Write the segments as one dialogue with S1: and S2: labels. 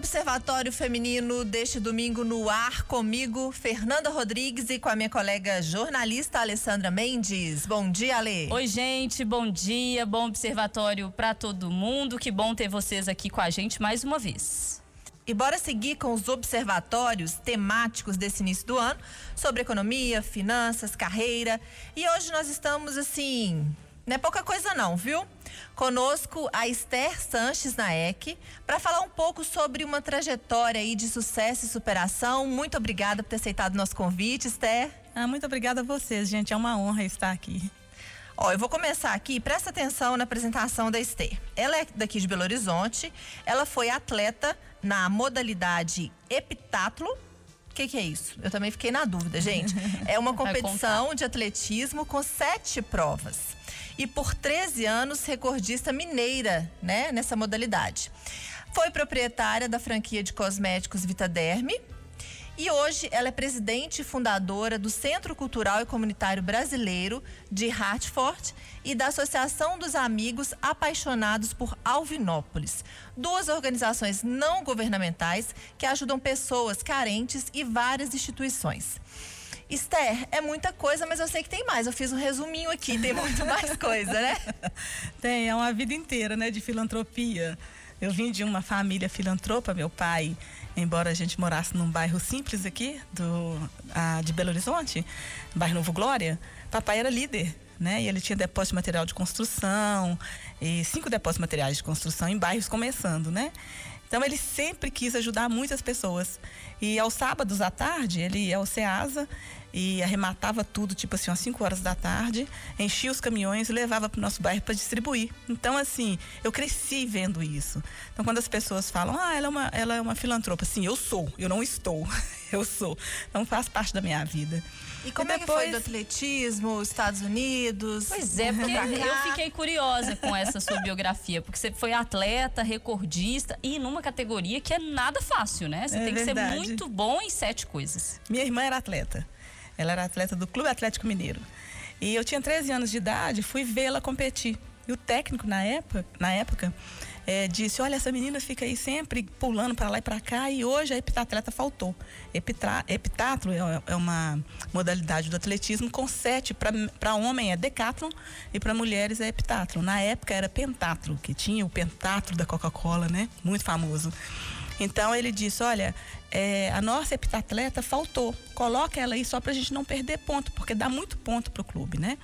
S1: Observatório Feminino deste domingo no ar comigo, Fernanda Rodrigues e com a minha colega jornalista Alessandra Mendes. Bom dia, Ale.
S2: Oi, gente, bom dia, bom observatório para todo mundo. Que bom ter vocês aqui com a gente mais uma vez.
S1: E bora seguir com os observatórios temáticos desse início do ano sobre economia, finanças, carreira. E hoje nós estamos assim, não é pouca coisa não, viu? Conosco a Esther Sanches Naek para falar um pouco sobre uma trajetória aí de sucesso e superação. Muito obrigada por ter aceitado o nosso convite, Esther.
S3: Ah, muito obrigada a vocês, gente. É uma honra estar aqui.
S1: Ó, eu vou começar aqui, presta atenção na apresentação da Esther. Ela é daqui de Belo Horizonte, ela foi atleta na modalidade heptatlo. O que, que, é isso? Eu também fiquei na dúvida, gente. É uma competição de atletismo com sete provas e por 13 anos recordista mineira, né, nessa modalidade. Foi proprietária da franquia de cosméticos Vitaderme, e hoje ela é presidente e fundadora do Centro Cultural e Comunitário Brasileiro de Hartford e da Associação dos Amigos Apaixonados por Alvinópolis, duas organizações não governamentais que ajudam pessoas carentes e várias instituições. Esther, é muita coisa, mas eu sei que tem mais. Eu fiz um resuminho aqui, tem muito mais coisa, né?
S3: Tem, é uma vida inteira, né, de filantropia. Eu vim de uma família filantropa, meu pai, embora a gente morasse num bairro simples aqui do, a, de Belo Horizonte, bairro Novo Glória, papai era líder, né? E ele tinha depósito de material de construção, e cinco depósitos de materiais de construção em bairros começando, né? Então ele sempre quis ajudar muitas pessoas. E aos sábados à tarde, ele ia ao SEASA e arrematava tudo, tipo assim, às 5 horas da tarde, enchia os caminhões e levava para o nosso bairro para distribuir. Então, assim, eu cresci vendo isso. Então, quando as pessoas falam, ah, ela é uma, ela é uma filantropa, sim, eu sou, eu não estou, eu sou. Então, faz parte da minha vida.
S1: E como e depois... é que foi do atletismo, Estados Unidos?
S2: Pois é, porque eu fiquei curiosa com essa sua biografia, porque você foi atleta, recordista e numa categoria que é nada fácil, né? Você é tem verdade. que ser muito bom em sete coisas.
S3: Minha irmã era atleta. Ela era atleta do Clube Atlético Mineiro. E eu tinha 13 anos de idade, fui vê-la competir. E o técnico na época, na época é, disse: Olha, essa menina fica aí sempre pulando para lá e para cá, e hoje a heptatleta faltou. Epitra, é, é, uma modalidade do atletismo com sete. Para homem é decathlon e para mulheres é heptatlo. Na época era pentatlo, que tinha o pentatlo da Coca-Cola, né? Muito famoso. Então ele disse: Olha, é, a nossa heptatleta faltou. Coloca ela aí só para a gente não perder ponto, porque dá muito ponto para o clube, né?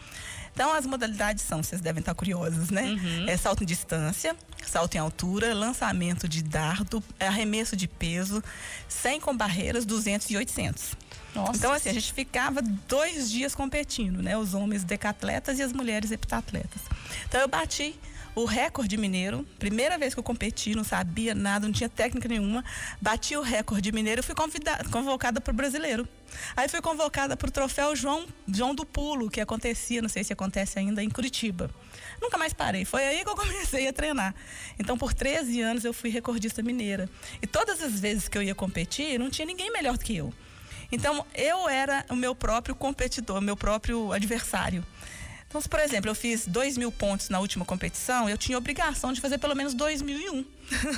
S3: Então as modalidades são, vocês devem estar curiosos, né? Uhum. É salto em distância, salto em altura, lançamento de dardo, arremesso de peso, 100 com barreiras, 200 e 800. Nossa. Então, assim, a gente ficava dois dias competindo, né? Os homens decatletas e as mulheres heptatletas. Então, eu bati o recorde mineiro. Primeira vez que eu competi, não sabia nada, não tinha técnica nenhuma. Bati o recorde mineiro e fui convocada para o brasileiro. Aí fui convocada para o troféu João, João do Pulo, que acontecia, não sei se acontece ainda, em Curitiba. Nunca mais parei. Foi aí que eu comecei a treinar. Então, por 13 anos, eu fui recordista mineira. E todas as vezes que eu ia competir, não tinha ninguém melhor do que eu. Então, eu era o meu próprio competidor, meu próprio adversário. Então, se, por exemplo, eu fiz dois mil pontos na última competição, eu tinha obrigação de fazer pelo menos dois mil e um.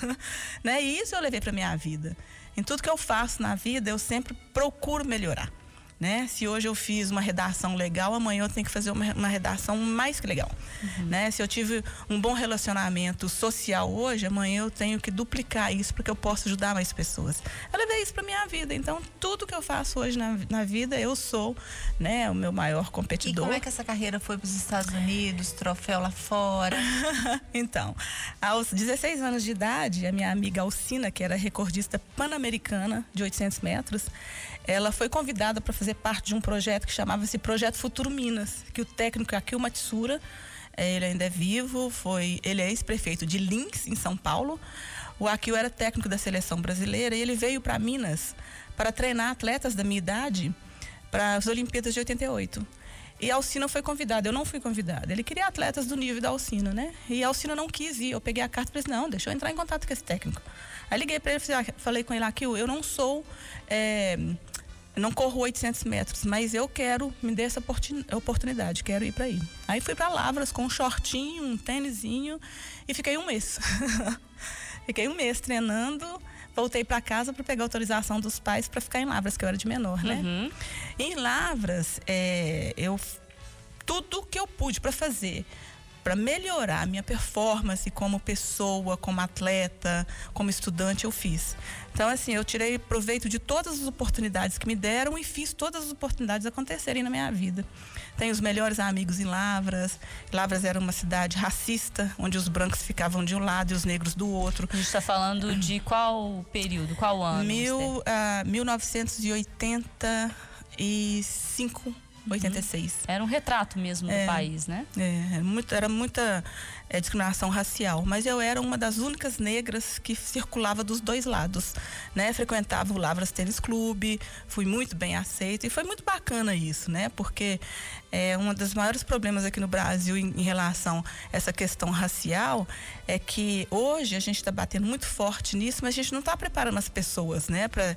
S3: né? E isso eu levei para minha vida. Em tudo que eu faço na vida, eu sempre procuro melhorar né? Se hoje eu fiz uma redação legal, amanhã eu tenho que fazer uma, uma redação mais que legal, uhum. né? Se eu tive um bom relacionamento social hoje, amanhã eu tenho que duplicar isso para que eu possa ajudar mais pessoas. Eu levei isso para minha vida, então tudo que eu faço hoje na, na vida, eu sou, né, o meu maior competidor.
S1: E como é que essa carreira foi para os Estados Unidos, troféu lá fora?
S3: então, aos 16 anos de idade, a minha amiga Alcina, que era recordista pan-americana de 800 metros, ela foi convidada para fazer parte de um projeto que chamava-se Projeto Futuro Minas, que o técnico Akil Matsura, eh, ele ainda é vivo, foi, ele é ex-prefeito de Lins, em São Paulo. O Akil era técnico da seleção brasileira e ele veio para Minas para treinar atletas da minha idade para as Olimpíadas de 88. E a Alcina foi convidada, eu não fui convidada. Ele queria atletas do nível da Alcina, né? E a Alcina não quis ir. Eu peguei a carta e falei assim, não, deixa eu entrar em contato com esse técnico. Aí liguei para ele e falei com ele aqui, eu não sou é, não corro 800 metros, mas eu quero, me dê essa oportunidade, quero ir para aí. Aí fui para Lavras com um shortinho, um tênisinho e fiquei um mês. fiquei um mês treinando voltei para casa para pegar autorização dos pais para ficar em Lavras, que eu era de menor, né? Uhum. Em Lavras, é, eu tudo que eu pude para fazer para melhorar a minha performance como pessoa, como atleta, como estudante, eu fiz. Então, assim, eu tirei proveito de todas as oportunidades que me deram e fiz todas as oportunidades acontecerem na minha vida. Tenho os melhores amigos em Lavras. Lavras era uma cidade racista, onde os brancos ficavam de um lado e os negros do outro.
S2: A gente está falando de qual período, qual ano?
S3: Mil, uh, 1985 86.
S2: Uhum. Era um retrato mesmo é, do país, né?
S3: É, era, muito, era muita é, discriminação racial, mas eu era uma das únicas negras que circulava dos dois lados, né? Frequentava o Lavras Tênis Clube, fui muito bem aceita e foi muito bacana isso, né? Porque é, um dos maiores problemas aqui no Brasil em, em relação a essa questão racial é que hoje a gente está batendo muito forte nisso, mas a gente não está preparando as pessoas, né, para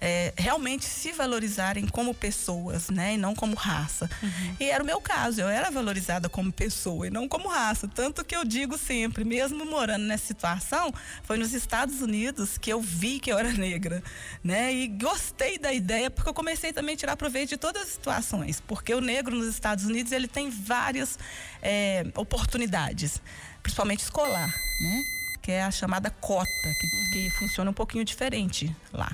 S3: é, realmente se valorizarem como pessoas, né, e não como raça. Uhum. E era o meu caso, eu era valorizada como pessoa e não como raça, tanto que eu digo sempre, mesmo morando nessa situação, foi nos Estados Unidos que eu vi que eu era negra, né, e gostei da ideia porque eu comecei também a tirar proveito de todas as situações, porque o negro nos Estados Unidos ele tem várias é, oportunidades, principalmente escolar, né? Que é a chamada cota, que, que funciona um pouquinho diferente lá.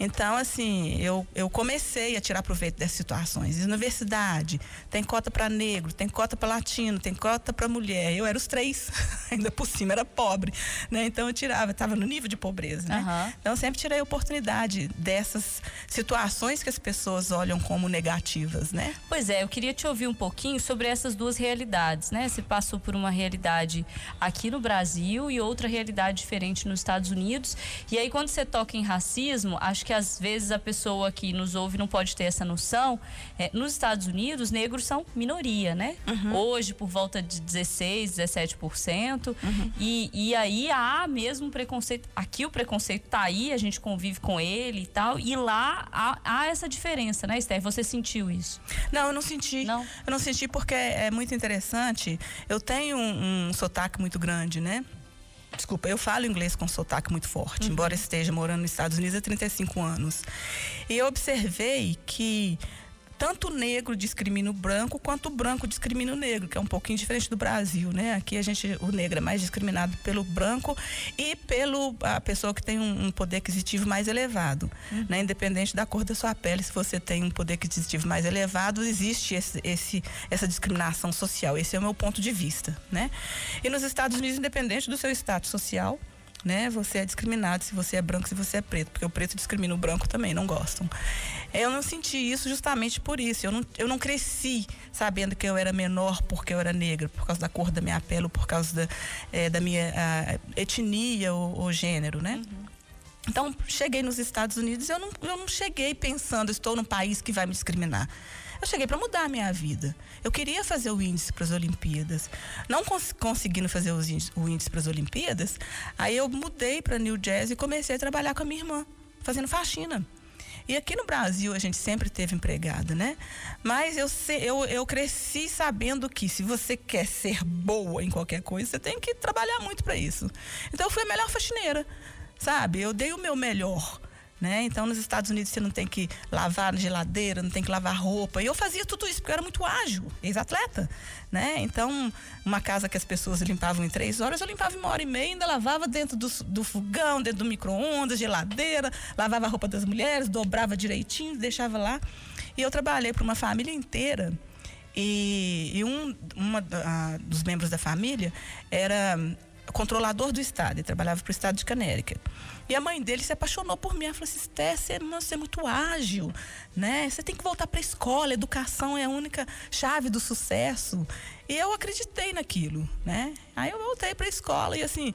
S3: Então, assim, eu, eu comecei a tirar proveito dessas situações. Universidade, tem cota para negro, tem cota para latino, tem cota para mulher. Eu era os três, ainda por cima, era pobre, né? Então eu tirava, estava no nível de pobreza, né? Uhum. Então eu sempre tirei oportunidade dessas situações que as pessoas olham como negativas, né?
S2: Pois é, eu queria te ouvir um pouquinho sobre essas duas realidades, né? Você passou por uma realidade aqui no Brasil e outra realidade diferente nos Estados Unidos. E aí, quando você toca em racismo, acho que que às vezes a pessoa que nos ouve não pode ter essa noção. É, nos Estados Unidos, negros são minoria, né? Uhum. Hoje, por volta de 16, 17%. Uhum. E, e aí há mesmo preconceito. Aqui o preconceito tá aí, a gente convive com ele e tal. E lá há, há essa diferença, né, Esther? Você sentiu isso?
S3: Não, eu não senti. Não? Eu não senti porque é muito interessante. Eu tenho um, um sotaque muito grande, né? Desculpa, eu falo inglês com sotaque muito forte, uhum. embora esteja morando nos Estados Unidos há 35 anos. E eu observei que tanto o negro discrimina o branco quanto o branco discrimina o negro, que é um pouquinho diferente do Brasil, né? Aqui a gente, o negro é mais discriminado pelo branco e pelo a pessoa que tem um, um poder aquisitivo mais elevado, uhum. né? Independente da cor da sua pele, se você tem um poder aquisitivo mais elevado, existe esse, esse, essa discriminação social. Esse é o meu ponto de vista, né? E nos Estados Unidos, independente do seu status social, né? Você é discriminado se você é branco, se você é preto, porque o preto discrimina o branco também, não gostam. Eu não senti isso justamente por isso. Eu não, eu não cresci sabendo que eu era menor porque eu era negra, por causa da cor da minha pele, ou por causa da, é, da minha etnia ou, ou, gênero, né? Uhum. Então, cheguei nos Estados Unidos, eu não, eu não cheguei pensando, estou num país que vai me discriminar. Eu cheguei para mudar a minha vida. Eu queria fazer o índice para as Olimpíadas. Não cons conseguindo fazer índice, o índice para as Olimpíadas, aí eu mudei para New Jersey e comecei a trabalhar com a minha irmã, fazendo faxina. E aqui no Brasil a gente sempre teve empregada, né? Mas eu, eu, eu cresci sabendo que se você quer ser boa em qualquer coisa, você tem que trabalhar muito para isso. Então eu fui a melhor faxineira, sabe? Eu dei o meu melhor. Né? Então, nos Estados Unidos, você não tem que lavar na geladeira, não tem que lavar roupa. E eu fazia tudo isso porque eu era muito ágil, ex-atleta. Né? Então, uma casa que as pessoas limpavam em três horas, eu limpava em uma hora e meia, ainda lavava dentro do, do fogão, dentro do micro-ondas, geladeira, lavava a roupa das mulheres, dobrava direitinho, deixava lá. E eu trabalhei para uma família inteira. E, e um uma, a, dos membros da família era controlador do estado, ele trabalhava para o estado de Canérica. E a mãe dele se apaixonou por mim. Ela falou assim: Esté, você, você é muito ágil, né? Você tem que voltar para a escola. Educação é a única chave do sucesso. E eu acreditei naquilo, né? Aí eu voltei para a escola e assim.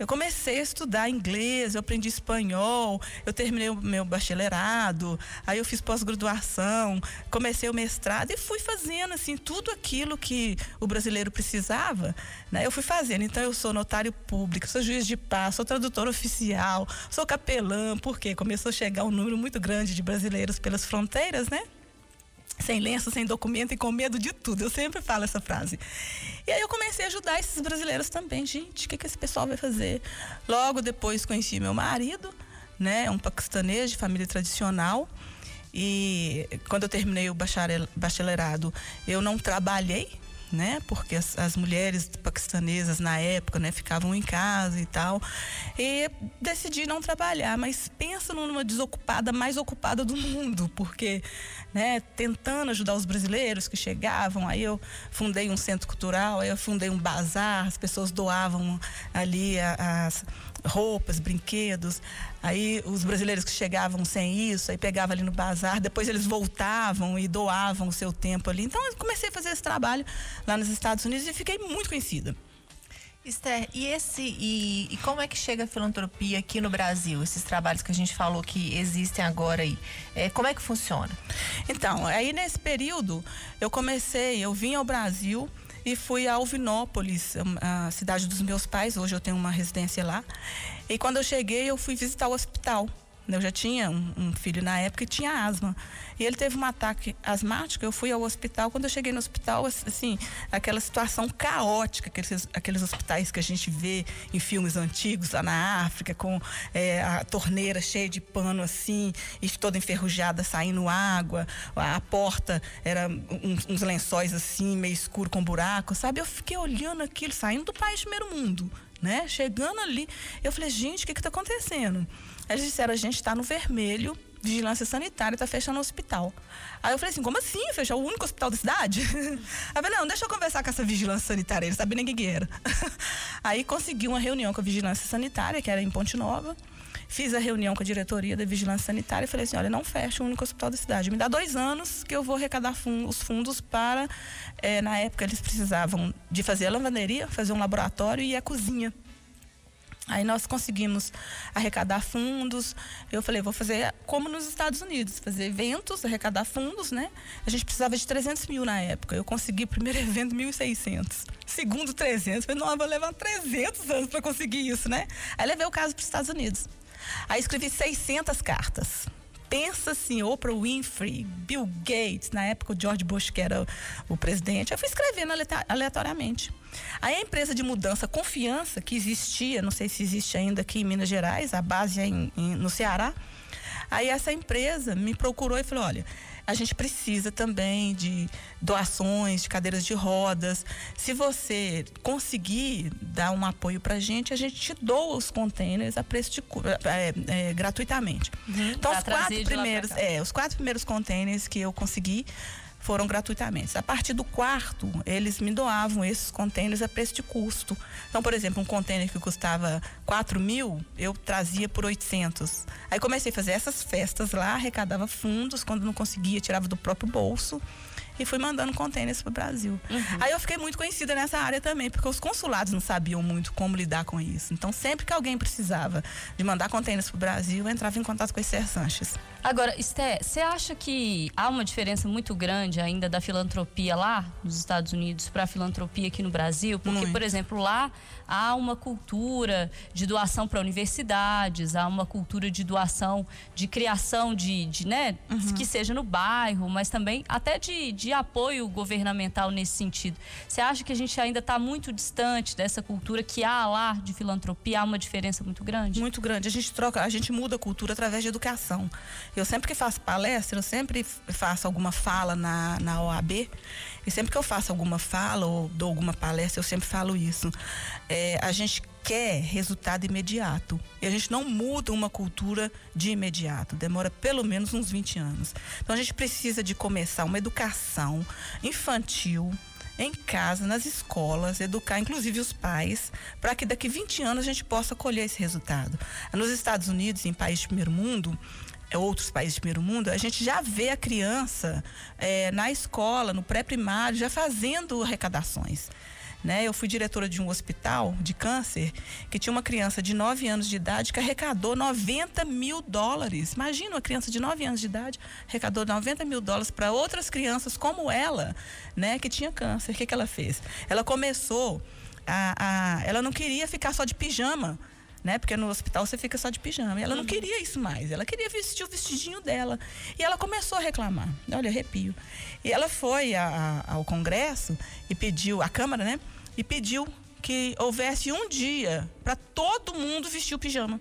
S3: Eu comecei a estudar inglês, eu aprendi espanhol, eu terminei o meu bacharelado, aí eu fiz pós-graduação, comecei o mestrado e fui fazendo assim tudo aquilo que o brasileiro precisava, né? Eu fui fazendo. Então eu sou notário público, sou juiz de paz, sou tradutor oficial, sou capelã, porque começou a chegar um número muito grande de brasileiros pelas fronteiras, né? Sem lenço, sem documento e com medo de tudo. Eu sempre falo essa frase. E aí eu comecei a ajudar esses brasileiros também. Gente, o que, que esse pessoal vai fazer? Logo depois conheci meu marido, né? Um paquistanês de família tradicional. E quando eu terminei o bacharelado, eu não trabalhei, né? Porque as, as, mulheres paquistanesas na época, né, ficavam em casa e tal. E decidi não trabalhar, mas pensa numa desocupada mais ocupada do mundo, porque, né, tentando ajudar os brasileiros que chegavam, aí eu fundei um centro cultural, aí eu fundei um bazar, as pessoas doavam ali as roupas, brinquedos. Aí os brasileiros que chegavam sem isso, aí pegava ali no bazar, depois eles voltavam e doavam o seu tempo ali. Então eu comecei a fazer esse trabalho lá nos Estados Unidos e fiquei muito conhecida.
S1: Esther, e esse e, e, como é que chega a filantropia aqui no Brasil? Esses trabalhos que a gente falou que existem agora aí, é, como é que funciona?
S3: Então, aí nesse período eu comecei, eu vim ao Brasil e fui a Alvinópolis, a cidade dos meus pais. Hoje eu tenho uma residência lá. E quando eu cheguei, eu fui visitar o hospital. Eu já tinha um, um, filho na época e tinha asma. E ele teve um ataque asmático. Eu fui ao hospital. Quando eu cheguei no hospital, assim, aquela situação caótica, aqueles, aqueles hospitais que a gente vê em filmes antigos lá na África, com é, a torneira cheia de pano assim, e toda enferrujada, saindo água. A porta era uns, uns lençóis assim, meio escuro com buraco, sabe? Eu fiquei olhando aquilo, saindo do país primeiro mundo né? Chegando ali, eu falei, gente, o que está acontecendo? Eles disseram, a gente está no vermelho, vigilância sanitária está fechando o hospital. Aí eu falei assim, como assim? Fechar o único hospital da cidade? Aí falei, não, deixa eu conversar com essa vigilância sanitária, eles sabem nem quem que era. Aí consegui uma reunião com a vigilância sanitária, que era em Ponte Nova. Fiz a reunião com a diretoria da Vigilância Sanitária e falei assim: olha, não fecha o único hospital da cidade. Me dá dois anos que eu vou arrecadar os fundos para. É, na época, eles precisavam de fazer a lavanderia, fazer um laboratório e a cozinha. Aí nós conseguimos arrecadar fundos. Eu falei, vou fazer como nos Estados Unidos, fazer eventos, arrecadar fundos, né? A gente precisava de 300 mil na época. Eu consegui primeiro evento 1.600, segundo 300. Eu falei, não, eu vou levar 300 anos para conseguir isso, né? Aí levei o caso para os Estados Unidos. Aí escrevi 600 cartas. Pensa assim, Oprah Winfrey, Bill Gates, na época o George Bush que era o presidente. Eu fui escrevendo aleatoriamente. Aí a empresa de mudança Confiança, que existia, não sei se existe ainda aqui em Minas Gerais, a base é em, em, no Ceará. Aí essa empresa me procurou e falou: olha, a gente precisa também de doações de cadeiras de rodas. Se você conseguir dar um apoio para a gente, a gente te doa os containers a preço de é, é, gratuitamente. Uhum, então os quatro primeiros, é, os quatro primeiros containers que eu consegui foram gratuitamente. A partir do quarto, eles me doavam esses contêineres a preço de custo. Então, por exemplo, um contêiner que custava 4 mil, eu trazia por 800. Aí comecei a fazer essas festas lá, arrecadava fundos, quando não conseguia, tirava do próprio bolso e fui mandando contêineres para o Brasil. Uhum. Aí eu fiquei muito conhecida nessa área também, porque os consulados não sabiam muito como lidar com isso. Então, sempre que alguém precisava de mandar contêineres para o Brasil, eu entrava em contato com a Esther Sanches.
S2: Agora, Esté, você acha que há uma diferença muito grande ainda da filantropia lá nos Estados Unidos para a filantropia aqui no Brasil? Porque, muito. por exemplo, lá há uma cultura de doação para universidades, há uma cultura de doação, de criação de, de né, uhum. que seja no bairro, mas também até de, de apoio governamental nesse sentido. Você acha que a gente ainda está muito distante dessa cultura que há lá de filantropia? Há uma diferença muito grande?
S3: Muito grande. A gente troca, a gente muda a cultura através de educação. Eu sempre que faço palestra, eu sempre faço alguma fala na, na OAB. E sempre que eu faço alguma fala ou dou alguma palestra, eu sempre falo isso. É, a gente quer resultado imediato. E a gente não muda uma cultura de imediato. Demora pelo menos uns 20 anos. Então a gente precisa de começar uma educação infantil em casa, nas escolas, educar inclusive os pais, para que daqui 20 anos a gente possa colher esse resultado. Nos Estados Unidos, em países de primeiro mundo, outros países de primeiro mundo, a gente já vê a criança é, na escola, no pré-primário, já fazendo arrecadações. Né? Eu fui diretora de um hospital de câncer que tinha uma criança de 9 anos de idade que arrecadou 90 mil dólares. Imagina uma criança de 9 anos de idade arrecadou 90 mil dólares para outras crianças como ela, né? Que tinha câncer. O que, que ela fez? Ela começou a, a. Ela não queria ficar só de pijama né? Porque no hospital você fica só de pijama. E ela não uhum. queria isso mais. Ela queria vestir o vestidinho dela. E ela começou a reclamar. Olha, arrepio. E ela foi a, a, ao Congresso e pediu, a Câmara, né? E pediu que houvesse um dia para todo mundo vestir o pijama.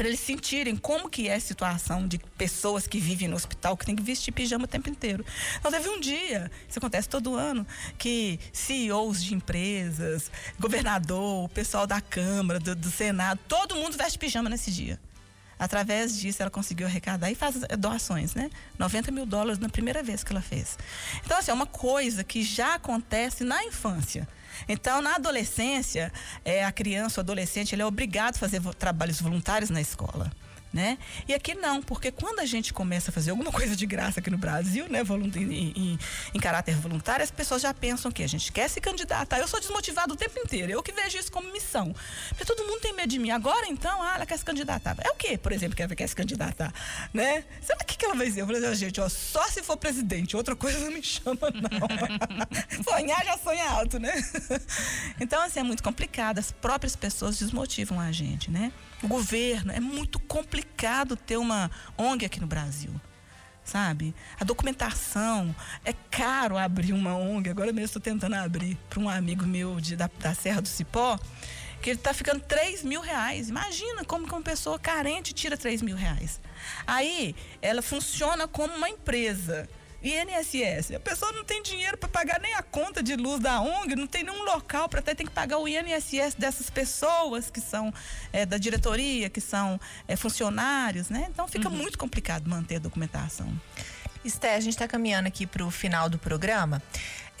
S3: Para eles sentirem como que é a situação de pessoas que vivem no hospital, que tem que vestir pijama o tempo inteiro. Então teve um dia, isso acontece todo ano, que CEOs de empresas, governador, o pessoal da Câmara, do, do Senado, todo mundo veste pijama nesse dia. Através disso, ela conseguiu arrecadar e faz doações, né? 90 mil dólares na primeira vez que ela fez. Então, assim, é uma coisa que já acontece na infância. Então, na adolescência, é, a criança, o adolescente, ele é obrigado a fazer trabalhos voluntários na escola né? E aqui não, porque quando a gente começa a fazer alguma coisa de graça aqui no Brasil, né, em, em, em, caráter voluntário, as pessoas já pensam que a gente quer se candidatar. Eu sou desmotivado o tempo inteiro, eu que vejo isso como missão. Porque todo mundo tem medo de mim. Agora, então, ah, ela quer se candidatar. É o quê, por exemplo, que ela quer se candidatar, né? Sabe o que, que ela vai dizer? Eu falei, assim, gente, ó, só se for presidente, outra coisa não me chama, não. Sonhar já sonha alto, né? então, assim, é muito complicado. As próprias pessoas desmotivam a gente, né? o governo. É muito complicado ter uma ONG aqui no Brasil. Sabe? A documentação. É caro abrir uma ONG. Agora mesmo estou tentando abrir para um amigo meu de, da, da Serra do Cipó, que ele está ficando 3 mil reais. Imagina como que uma pessoa carente tira 3 mil reais. Aí ela funciona como uma empresa. INSS. A pessoa não tem dinheiro para pagar nem a conta de luz da ONG, não tem nenhum local para ter, tem que pagar o INSS dessas pessoas que são é, da diretoria, que são é, funcionários, né? Então fica uhum. muito complicado manter a documentação.
S1: Esté, a gente está caminhando aqui para o final do programa.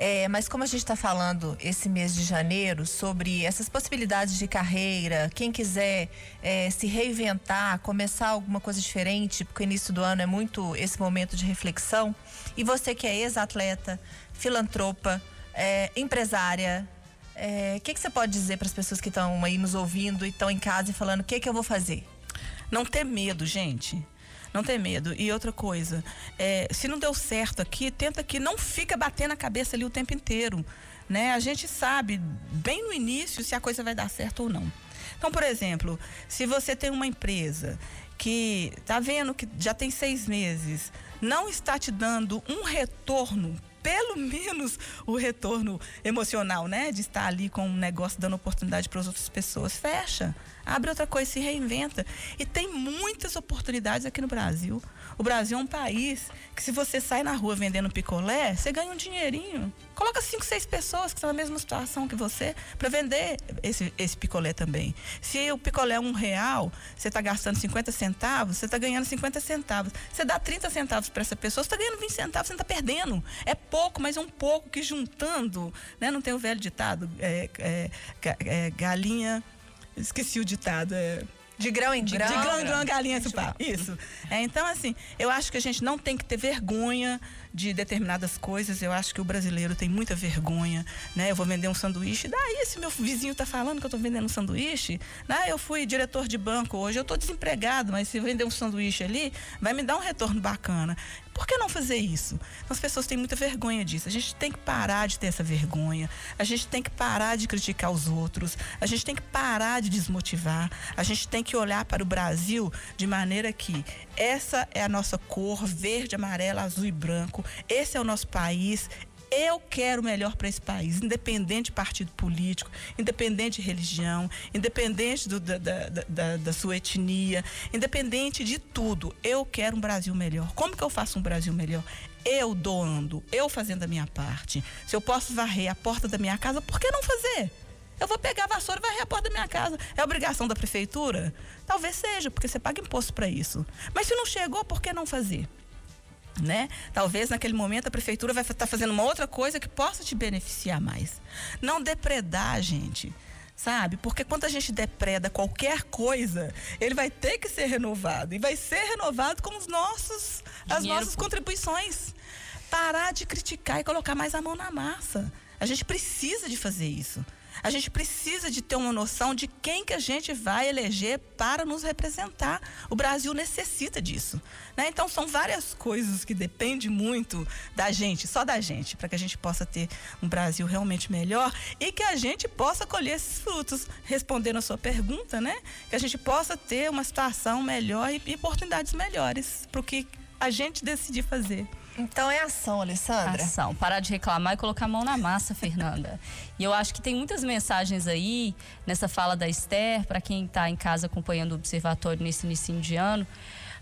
S1: É, mas como a gente está falando esse mês de janeiro sobre essas possibilidades de carreira, quem quiser é, se reinventar, começar alguma coisa diferente, porque o início do ano é muito esse momento de reflexão. E você que é ex-atleta, filantropa, é, empresária, o é, que, que você pode dizer para as pessoas que estão aí nos ouvindo e estão em casa e falando o que, que eu vou fazer?
S3: Não ter medo, gente. Não ter medo. E outra coisa, é, se não deu certo aqui, tenta que não fica batendo a cabeça ali o tempo inteiro. Né? A gente sabe bem no início se a coisa vai dar certo ou não. Então, por exemplo, se você tem uma empresa que está vendo que já tem seis meses, não está te dando um retorno pelo menos o retorno emocional, né? De estar ali com um negócio dando oportunidade para as outras pessoas. Fecha. Abre outra coisa, se reinventa. E tem muitas oportunidades aqui no Brasil. O Brasil é um país que se você sai na rua vendendo picolé, você ganha um dinheirinho. Coloca cinco, seis pessoas que estão na mesma situação que você para vender esse, esse picolé também. Se o picolé é um real, você está gastando 50 centavos, você está ganhando 50 centavos. Você dá 30 centavos para essa pessoa, você está ganhando 20 centavos, você está perdendo. É pouco, mas é um pouco que juntando, né? Não tem o velho ditado, é, é, é galinha Esqueci o ditado. É...
S1: De grão em grão.
S3: De grão em grão, galinha chupar. Isso. É, então, assim, eu acho que a gente não tem que ter vergonha de determinadas coisas. Eu acho que o brasileiro tem muita vergonha, né? Eu vou vender um sanduíche, daí se meu vizinho está falando que eu estou vendendo um sanduíche, né? Eu fui diretor de banco hoje, eu estou desempregado, mas se vender um sanduíche ali, vai me dar um retorno bacana. Por que não fazer isso? Então, as pessoas têm muita vergonha disso. A gente tem que parar de ter essa vergonha. A gente tem que parar de criticar os outros. A gente tem que parar de desmotivar. A gente tem que olhar para o Brasil de maneira que essa é a nossa cor, verde, amarelo, azul e branco. Esse é o nosso país. Eu quero o melhor para esse país, independente de partido político, independente de religião, independente do, da, da, da, da, sua etnia, independente de tudo. Eu quero um Brasil melhor. Como que eu faço um Brasil melhor? Eu doando, eu fazendo a minha parte. Se eu posso varrer a porta da minha casa, por que não fazer? Eu vou pegar a vassoura e varrer a porta da minha casa. É obrigação da prefeitura? Talvez seja, porque você paga imposto para isso. Mas se não chegou, por que não fazer? Né? Talvez naquele momento a prefeitura vai estar tá fazendo uma outra coisa que possa te beneficiar mais. Não depredar, gente sabe? Porque quando a gente depreda qualquer coisa, ele vai ter que ser renovado e vai ser renovado com os nossos, as nossas contribuições. Parar de criticar e colocar mais a mão na massa. A gente precisa de fazer isso. A gente precisa de ter uma noção de quem que a gente vai eleger para nos representar. O Brasil necessita disso. Né? Então são várias coisas que dependem muito da gente, só da gente, para que a gente possa ter um Brasil realmente melhor e que a gente possa colher esses frutos. Respondendo a sua pergunta, né? Que a gente possa ter uma situação melhor e oportunidades melhores para o que a gente decidir fazer.
S1: Então é ação, Alessandra.
S2: Ação. Parar de reclamar e colocar a mão na massa, Fernanda. e eu acho que tem muitas mensagens aí nessa fala da Esther, para quem está em casa acompanhando o observatório nesse início de ano.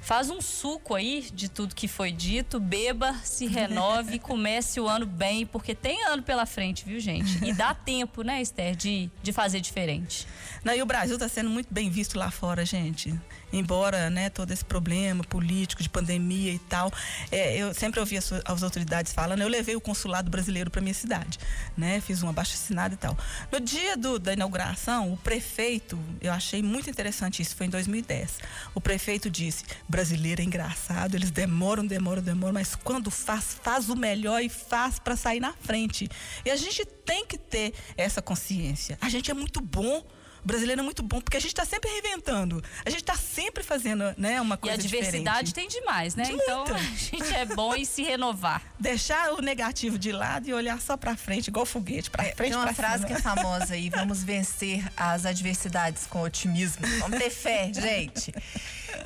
S2: Faz um suco aí de tudo que foi dito, beba, se renove e comece o ano bem, porque tem ano pela frente, viu, gente? E dá tempo, né, Esther, de, de fazer diferente.
S3: Não, e o Brasil está sendo muito bem visto lá fora, gente. Embora, né, todo esse problema político de pandemia e tal, é, eu sempre ouvi as, as, autoridades falando. Eu levei o consulado brasileiro para minha cidade, né, fiz um abaixo assinado e tal. No dia do, da inauguração, o prefeito, eu achei muito interessante isso, foi em 2010. O prefeito disse: brasileiro é engraçado, eles demoram, demoram, demoram, mas quando faz, faz o melhor e faz para sair na frente. E a gente tem que ter essa consciência. A gente é muito bom o brasileiro é muito bom, porque a gente está sempre reinventando. A gente está sempre fazendo né, uma coisa
S2: diferente. E a diversidade
S3: diferente.
S2: tem demais, né? De então muita. a gente é bom em se renovar.
S3: Deixar o negativo de lado e olhar só para frente, igual foguete, para é, frente,
S1: Tem uma frase cima. que é famosa aí, vamos vencer as adversidades com otimismo. Vamos ter fé, gente.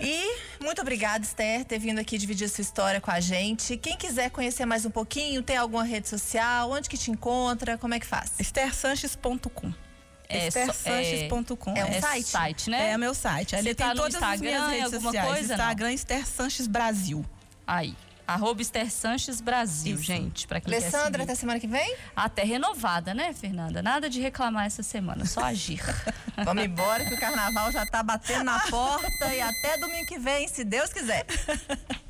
S1: E muito obrigada, Esther, ter vindo aqui dividir sua história com a gente. Quem quiser conhecer mais um pouquinho, tem alguma rede social? Onde que te encontra? Como é que faz?
S3: esthersanches.com
S1: é,
S3: esthersanches.com.
S1: É, um é site?
S2: site, né?
S3: É, o meu site.
S2: Ele tem tá todas as minhas redes sociais. Coisa,
S3: Instagram? Esther Sanches Brasil.
S2: Aí. Arroba Esther Sanches Brasil, Isso. gente. Pra quem
S1: Alessandra, até semana que vem?
S2: Até renovada, né, Fernanda? Nada de reclamar essa semana, só agir.
S1: Vamos embora que o carnaval já tá batendo na porta e até domingo que vem, se Deus quiser.